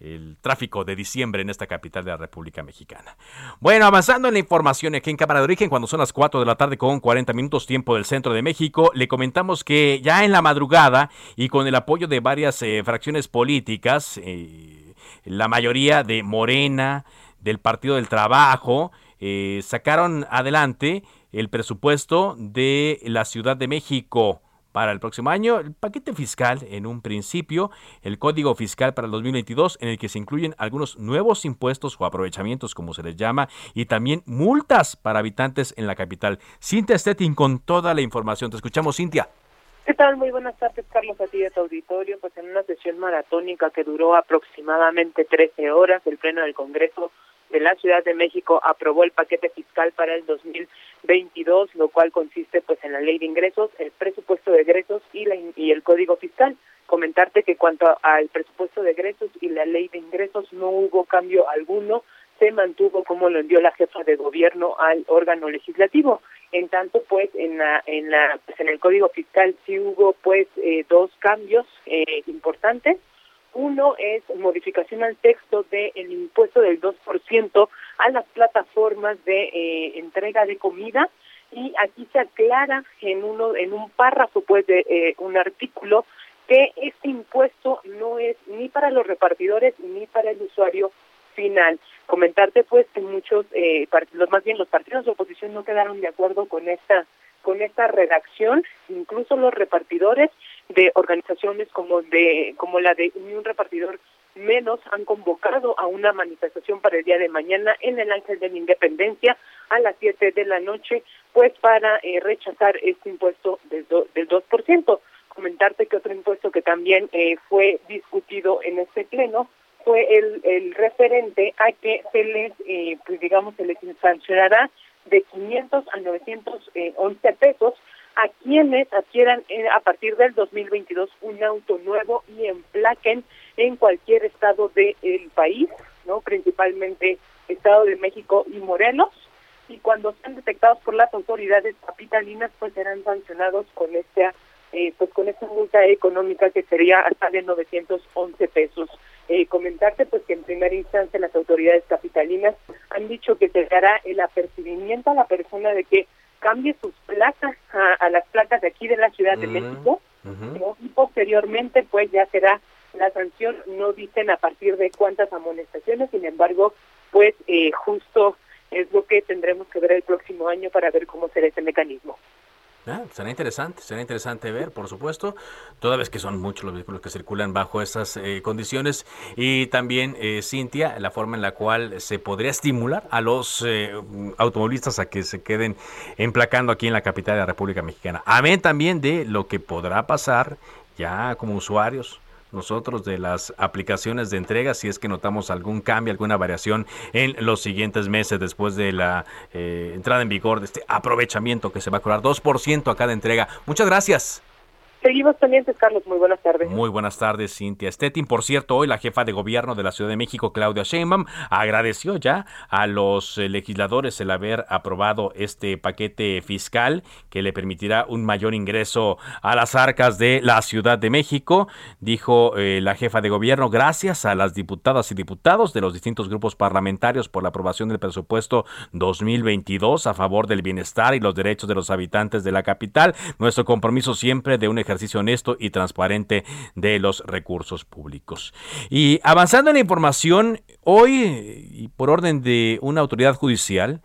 el tráfico de diciembre en esta capital de la República Mexicana. Bueno, avanzando en la información aquí en Cámara de Origen, cuando son las 4 de la tarde con 40 minutos tiempo del centro de México, le comentamos que ya en la madrugada y con el apoyo de varias eh, fracciones políticas, eh, la mayoría de Morena, del Partido del Trabajo, eh, sacaron adelante el presupuesto de la Ciudad de México para el próximo año, el paquete fiscal en un principio, el código fiscal para el 2022 en el que se incluyen algunos nuevos impuestos o aprovechamientos como se les llama y también multas para habitantes en la capital. Cintia Stettin con toda la información. Te escuchamos, Cintia. ¿Qué tal? Muy buenas tardes, Carlos, a ti de tu auditorio. Pues en una sesión maratónica que duró aproximadamente 13 horas, el Pleno del Congreso de la Ciudad de México aprobó el paquete fiscal para el 2022, lo cual consiste pues en la ley de ingresos, el presupuesto de egresos y, la, y el código fiscal. Comentarte que cuanto al presupuesto de egresos y la ley de ingresos no hubo cambio alguno, se mantuvo como lo envió la jefa de gobierno al órgano legislativo. En tanto, pues en la en la pues, en el código fiscal sí hubo pues eh, dos cambios eh, importantes uno es modificación al texto del impuesto del 2% a las plataformas de eh, entrega de comida y aquí se aclara en uno en un párrafo pues de eh, un artículo que este impuesto no es ni para los repartidores ni para el usuario final. Comentarte pues que muchos eh, partidos, más bien los partidos de oposición no quedaron de acuerdo con esta con esta redacción, incluso los repartidores de organizaciones como de como la de un repartidor menos han convocado a una manifestación para el día de mañana en el Ángel de la Independencia a las 7 de la noche, pues para eh, rechazar este impuesto del, del 2%. Comentarte que otro impuesto que también eh, fue discutido en este pleno fue el, el referente a que se les, eh, pues digamos, se les sancionará de 500 a 911 pesos a quienes adquieran eh, a partir del 2022 un auto nuevo y emplaquen en cualquier estado del país, no principalmente Estado de México y Morelos, y cuando sean detectados por las autoridades capitalinas, pues serán sancionados con esta eh, pues con esa multa económica que sería hasta de 911 pesos. Eh, comentarte pues que en primera instancia las autoridades capitalinas han dicho que se dará el apercibimiento a la persona de que cambie sus placas a, las placas de aquí de la Ciudad de México y posteriormente pues ya será la sanción, no dicen a partir de cuántas amonestaciones, sin embargo pues eh, justo es lo que tendremos que ver el próximo año para ver cómo será ese mecanismo. Ah, será interesante, será interesante ver, por supuesto, toda vez que son muchos los vehículos que circulan bajo esas eh, condiciones y también, eh, Cintia, la forma en la cual se podría estimular a los eh, automovilistas a que se queden emplacando aquí en la capital de la República Mexicana. Amén también de lo que podrá pasar ya como usuarios nosotros de las aplicaciones de entrega si es que notamos algún cambio, alguna variación en los siguientes meses después de la eh, entrada en vigor de este aprovechamiento que se va a cobrar 2% a cada entrega. Muchas gracias. Seguimos pendientes, Carlos. Muy buenas tardes. Muy buenas tardes, Cintia Stettin. Por cierto, hoy la jefa de gobierno de la Ciudad de México, Claudia Sheinbaum, agradeció ya a los eh, legisladores el haber aprobado este paquete fiscal que le permitirá un mayor ingreso a las arcas de la Ciudad de México. Dijo eh, la jefa de gobierno, gracias a las diputadas y diputados de los distintos grupos parlamentarios por la aprobación del presupuesto 2022 a favor del bienestar y los derechos de los habitantes de la capital. Nuestro compromiso siempre de un ejercicio honesto y transparente de los recursos públicos. Y avanzando en la información, hoy, por orden de una autoridad judicial,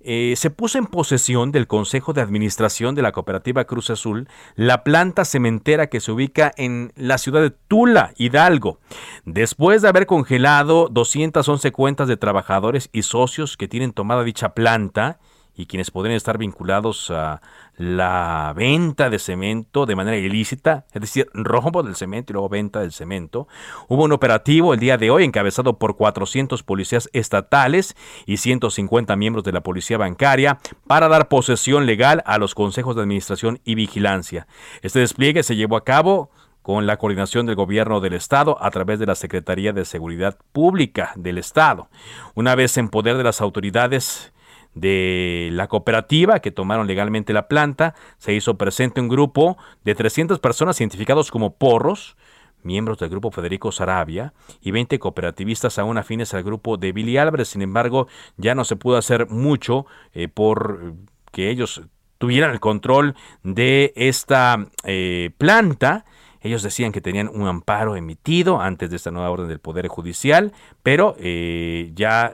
eh, se puso en posesión del Consejo de Administración de la Cooperativa Cruz Azul la planta cementera que se ubica en la ciudad de Tula, Hidalgo, después de haber congelado 211 cuentas de trabajadores y socios que tienen tomada dicha planta y quienes podrían estar vinculados a la venta de cemento de manera ilícita, es decir, robo del cemento y luego venta del cemento. Hubo un operativo el día de hoy encabezado por 400 policías estatales y 150 miembros de la policía bancaria para dar posesión legal a los consejos de administración y vigilancia. Este despliegue se llevó a cabo con la coordinación del gobierno del Estado a través de la Secretaría de Seguridad Pública del Estado. Una vez en poder de las autoridades, de la cooperativa que tomaron legalmente la planta, se hizo presente un grupo de 300 personas identificados como porros, miembros del grupo Federico Sarabia, y 20 cooperativistas aún afines al grupo de Billy Álvarez. Sin embargo, ya no se pudo hacer mucho eh, por que ellos tuvieran el control de esta eh, planta. Ellos decían que tenían un amparo emitido antes de esta nueva orden del Poder Judicial, pero eh, ya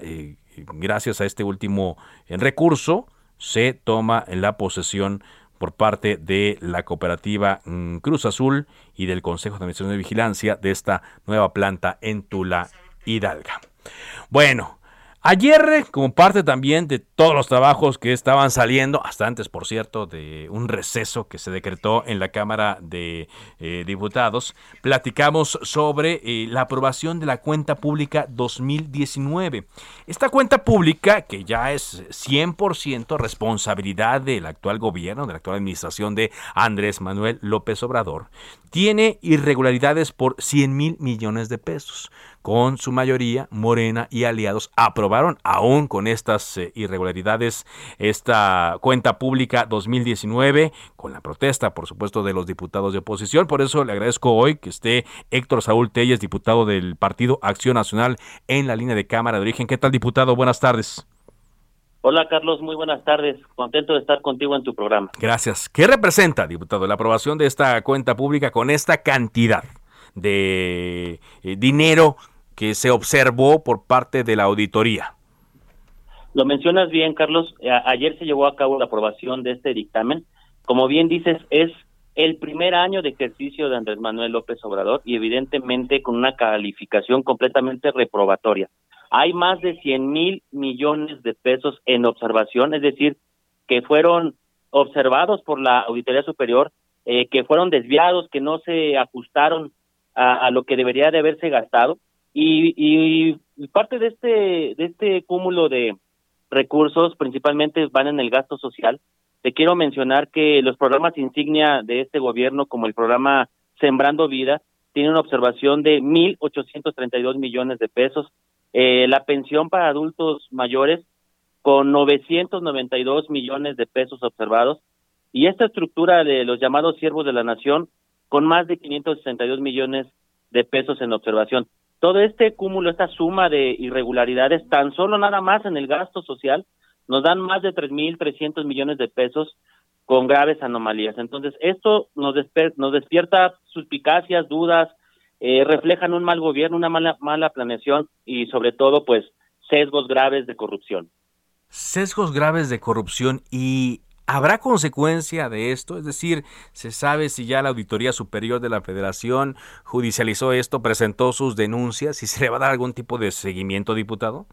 gracias a este último eh, recurso, se toma la posesión por parte de la cooperativa mm, Cruz Azul y del Consejo de Administración de Vigilancia de esta nueva planta en Tula Hidalga. Bueno, Ayer, como parte también de todos los trabajos que estaban saliendo, hasta antes, por cierto, de un receso que se decretó en la Cámara de eh, Diputados, platicamos sobre eh, la aprobación de la cuenta pública 2019. Esta cuenta pública, que ya es 100% responsabilidad del actual gobierno, de la actual administración de Andrés Manuel López Obrador, tiene irregularidades por 100 mil millones de pesos con su mayoría, Morena y aliados aprobaron aún con estas eh, irregularidades esta cuenta pública 2019 con la protesta, por supuesto, de los diputados de oposición. Por eso le agradezco hoy que esté Héctor Saúl Telles, diputado del Partido Acción Nacional en la línea de Cámara de Origen. ¿Qué tal, diputado? Buenas tardes. Hola Carlos, muy buenas tardes. Contento de estar contigo en tu programa. Gracias. ¿Qué representa, diputado, la aprobación de esta cuenta pública con esta cantidad de eh, dinero que se observó por parte de la auditoría. Lo mencionas bien, Carlos. ayer se llevó a cabo la aprobación de este dictamen. Como bien dices, es el primer año de ejercicio de Andrés Manuel López Obrador y evidentemente con una calificación completamente reprobatoria. Hay más de 100 mil millones de pesos en observación, es decir, que fueron observados por la Auditoría Superior, eh, que fueron desviados, que no se ajustaron a, a, lo que debería de haberse gastado. Y, y parte de este, de este cúmulo de recursos principalmente van en el gasto social. Te quiero mencionar que los programas insignia de este gobierno, como el programa Sembrando Vida, tiene una observación de 1.832 millones de pesos. Eh, la pensión para adultos mayores con 992 millones de pesos observados. y esta estructura de los llamados siervos de la nación con más de 562 millones de pesos en observación. Todo este cúmulo, esta suma de irregularidades, tan solo nada más en el gasto social, nos dan más de 3.300 millones de pesos con graves anomalías. Entonces, esto nos, nos despierta suspicacias, dudas, eh, reflejan un mal gobierno, una mala, mala planeación y sobre todo, pues, sesgos graves de corrupción. Sesgos graves de corrupción y ¿Habrá consecuencia de esto? Es decir, ¿se sabe si ya la Auditoría Superior de la Federación judicializó esto, presentó sus denuncias y se le va a dar algún tipo de seguimiento, diputado?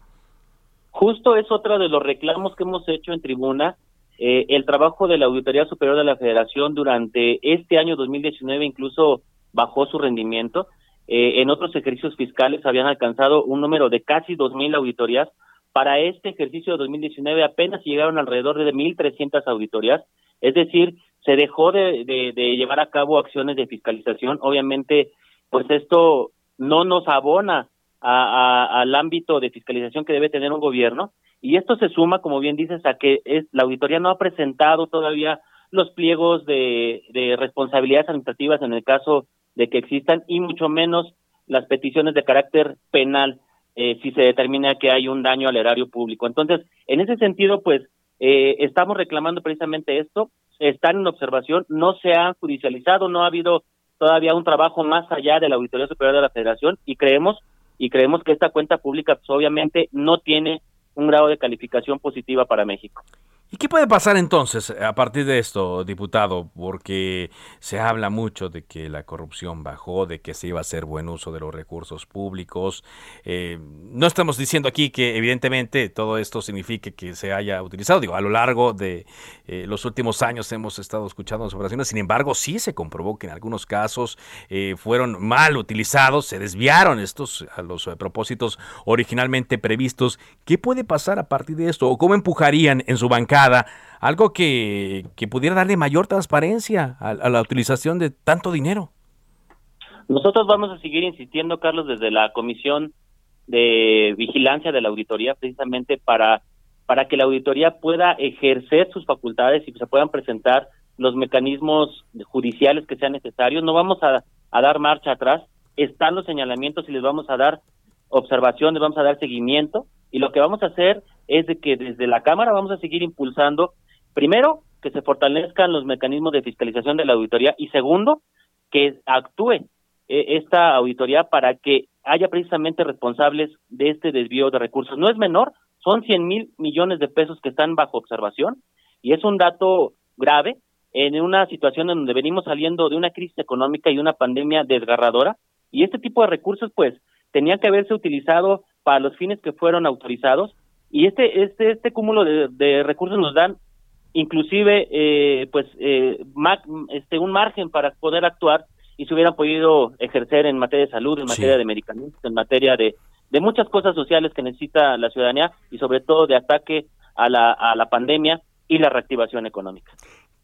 Justo es otro de los reclamos que hemos hecho en tribuna. Eh, el trabajo de la Auditoría Superior de la Federación durante este año 2019 incluso bajó su rendimiento. Eh, en otros ejercicios fiscales habían alcanzado un número de casi 2.000 auditorías. Para este ejercicio de 2019 apenas llegaron alrededor de 1.300 auditorías. Es decir, se dejó de, de llevar a cabo acciones de fiscalización. Obviamente, pues esto no nos abona al ámbito de fiscalización que debe tener un gobierno. Y esto se suma, como bien dices, a que es, la auditoría no ha presentado todavía los pliegos de, responsabilidades administrativas en el caso de que existan y mucho menos las peticiones de carácter penal eh, si se determina que hay un daño al erario público. Entonces, en ese sentido, pues eh, estamos reclamando precisamente esto, están en observación, no se ha judicializado, no ha habido todavía un trabajo más allá de la Auditoría Superior de la Federación y creemos y creemos que esta cuenta pública pues, obviamente no tiene un grado de calificación positiva para México. ¿Y qué puede pasar entonces a partir de esto, diputado? Porque se habla mucho de que la corrupción bajó, de que se iba a hacer buen uso de los recursos públicos. Eh, no estamos diciendo aquí que evidentemente todo esto signifique que se haya utilizado. A lo largo de eh, los últimos años hemos estado escuchando las operaciones. Sin embargo, sí se comprobó que en algunos casos eh, fueron mal utilizados, se desviaron estos a los propósitos originalmente previstos. ¿Qué puede pasar a partir de esto? ¿O cómo empujarían en su bancada? Algo que, pudiera darle mayor transparencia a, la utilización de tanto dinero. Nosotros vamos a seguir insistiendo, Carlos, desde la Comisión de Vigilancia de la Auditoría, precisamente para, para que la auditoría pueda ejercer sus facultades y se puedan presentar los mecanismos judiciales que sean necesarios. No vamos a, a dar marcha atrás, están los señalamientos y les vamos a dar observación, les vamos a dar seguimiento y lo que vamos a hacer es de que desde la Cámara vamos a seguir impulsando, primero, que se fortalezcan los mecanismos de fiscalización de la auditoría y segundo, que actúe eh, esta auditoría para que haya precisamente responsables de este desvío de recursos. No es menor, son 100 mil millones de pesos que están bajo observación y es un dato grave en una situación en donde venimos saliendo de una crisis económica y una pandemia desgarradora y este tipo de recursos pues tenían que haberse utilizado para los fines que fueron autorizados y este este este cúmulo de, recursos nos dan inclusive eh, pues eh, este un margen para poder actuar y se hubieran podido ejercer en materia de salud en materia de medicamentos en materia de de muchas cosas sociales que necesita la ciudadanía y sobre todo de ataque a la a la pandemia y la reactivación económica.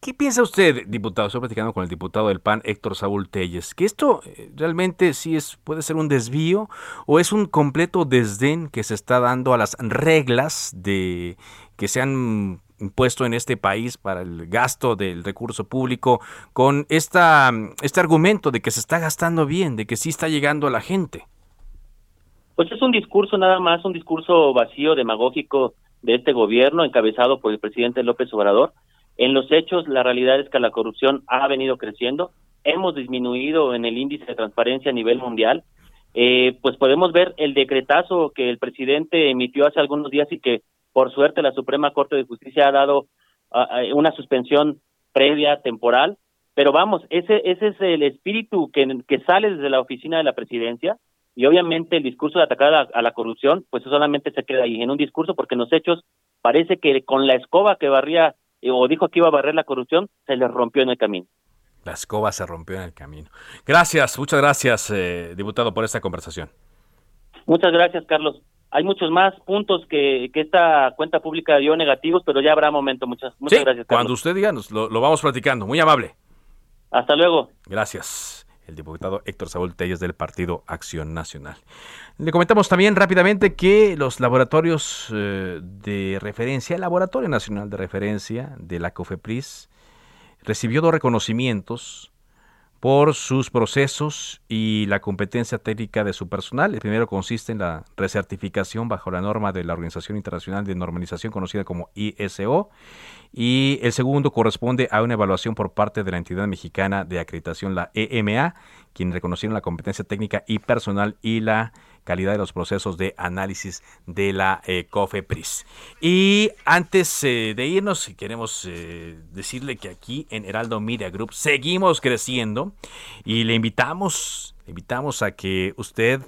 ¿Qué piensa usted, diputado? Estoy platicando con el diputado del PAN, Héctor Saúl Telles, que esto eh, realmente sí es, puede ser un desvío o es un completo desdén que se está dando a las reglas de que se han impuesto en este país para el gasto del recurso público con esta, este argumento de que se está gastando bien, de que sí está llegando a la gente. Pues es un discurso nada más, un discurso vacío, demagógico de este gobierno encabezado por el presidente López Obrador en los hechos, la realidad es que la corrupción ha venido creciendo. Hemos disminuido en el índice de transparencia a nivel mundial. Eh, pues podemos ver el decretazo que el presidente emitió hace algunos días y que, por suerte, la Suprema Corte de Justicia ha dado una suspensión previa temporal. Pero vamos, ese, ese es el espíritu que, que sale desde la oficina de la presidencia y obviamente el discurso de atacar a, a, la corrupción, pues solamente se queda ahí en un discurso porque en los hechos parece que con la escoba que barría o dijo que iba a barrer la corrupción, se le rompió en el camino. La escoba se rompió en el camino. Gracias, muchas gracias, eh, diputado, por esta conversación. Muchas gracias, Carlos. Hay muchos más puntos que, que esta cuenta pública dio negativos, pero ya habrá momento. Muchas, muchas gracias, Carlos. Cuando usted diga, nos lo, lo vamos platicando. Muy amable. Hasta luego. Gracias el diputado Héctor Saúl Telles del Partido Acción Nacional. Le comentamos también rápidamente que los laboratorios eh, de referencia, el Laboratorio Nacional de Referencia de la COFEPRIS, recibió dos reconocimientos por sus procesos y la competencia técnica de su personal. El primero consiste en la recertificación bajo la norma de la Organización Internacional de Normalización conocida como ISO y el segundo corresponde a una evaluación por parte de la entidad mexicana de acreditación, la EMA, quien reconocieron la competencia técnica y personal y la calidad de los procesos de análisis de la eh, COFEPRIS. Y antes eh, de irnos, queremos eh, decirle que aquí en Heraldo Media Group seguimos creciendo y le invitamos, le invitamos a que usted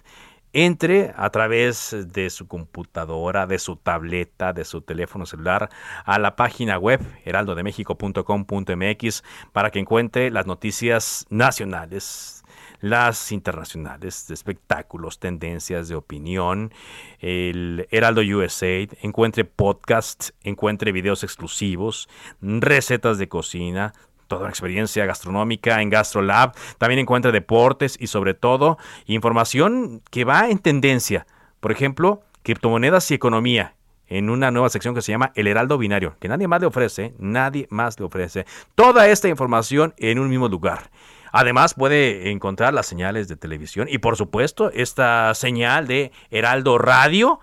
entre a través de su computadora, de su tableta, de su teléfono celular a la página web heraldodemexico.com.mx para que encuentre las noticias nacionales las internacionales de espectáculos, tendencias de opinión, el Heraldo USA, encuentre podcasts, encuentre videos exclusivos, recetas de cocina, toda una experiencia gastronómica en GastroLab. También encuentre deportes y sobre todo información que va en tendencia. Por ejemplo, criptomonedas y economía en una nueva sección que se llama El Heraldo Binario, que nadie más le ofrece, nadie más le ofrece. Toda esta información en un mismo lugar. Además puede encontrar las señales de televisión y por supuesto esta señal de Heraldo Radio.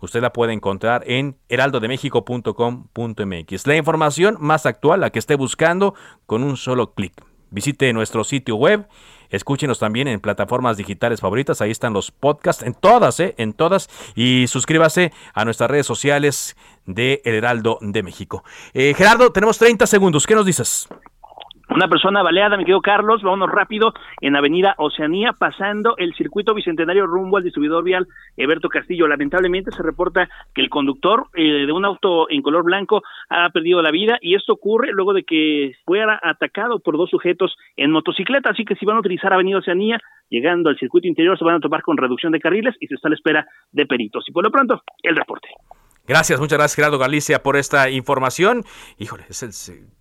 Usted la puede encontrar en heraldodemexico.com.mx. La información más actual, la que esté buscando, con un solo clic. Visite nuestro sitio web, escúchenos también en plataformas digitales favoritas, ahí están los podcasts, en todas, ¿eh? en todas, y suscríbase a nuestras redes sociales de El Heraldo de México. Eh, Gerardo, tenemos 30 segundos, ¿qué nos dices? Una persona baleada, mi querido Carlos, vámonos rápido, en Avenida Oceanía, pasando el circuito bicentenario rumbo al distribuidor vial Eberto Castillo. Lamentablemente se reporta que el conductor eh, de un auto en color blanco ha perdido la vida y esto ocurre luego de que fuera atacado por dos sujetos en motocicleta. Así que si van a utilizar Avenida Oceanía, llegando al circuito interior, se van a topar con reducción de carriles y se está a la espera de peritos. Y por lo pronto, el reporte. Gracias, muchas gracias Gerardo Galicia por esta información. Híjole, es el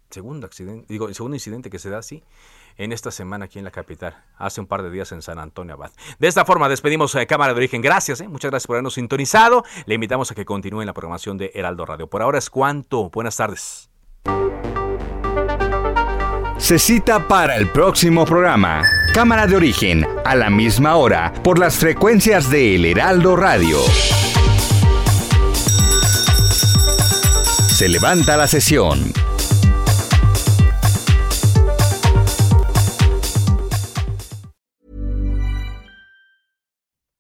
segundo accidente, digo, segundo incidente que se da así en esta semana aquí en la capital, hace un par de días en San Antonio Abad. De esta forma despedimos a Cámara de Origen. Gracias, eh, muchas gracias por habernos sintonizado. Le invitamos a que continúe la programación de Heraldo Radio. Por ahora es cuanto. Buenas tardes. Se cita para el próximo programa. Cámara de Origen, a la misma hora, por las frecuencias de El Heraldo Radio. Se levanta la sesión.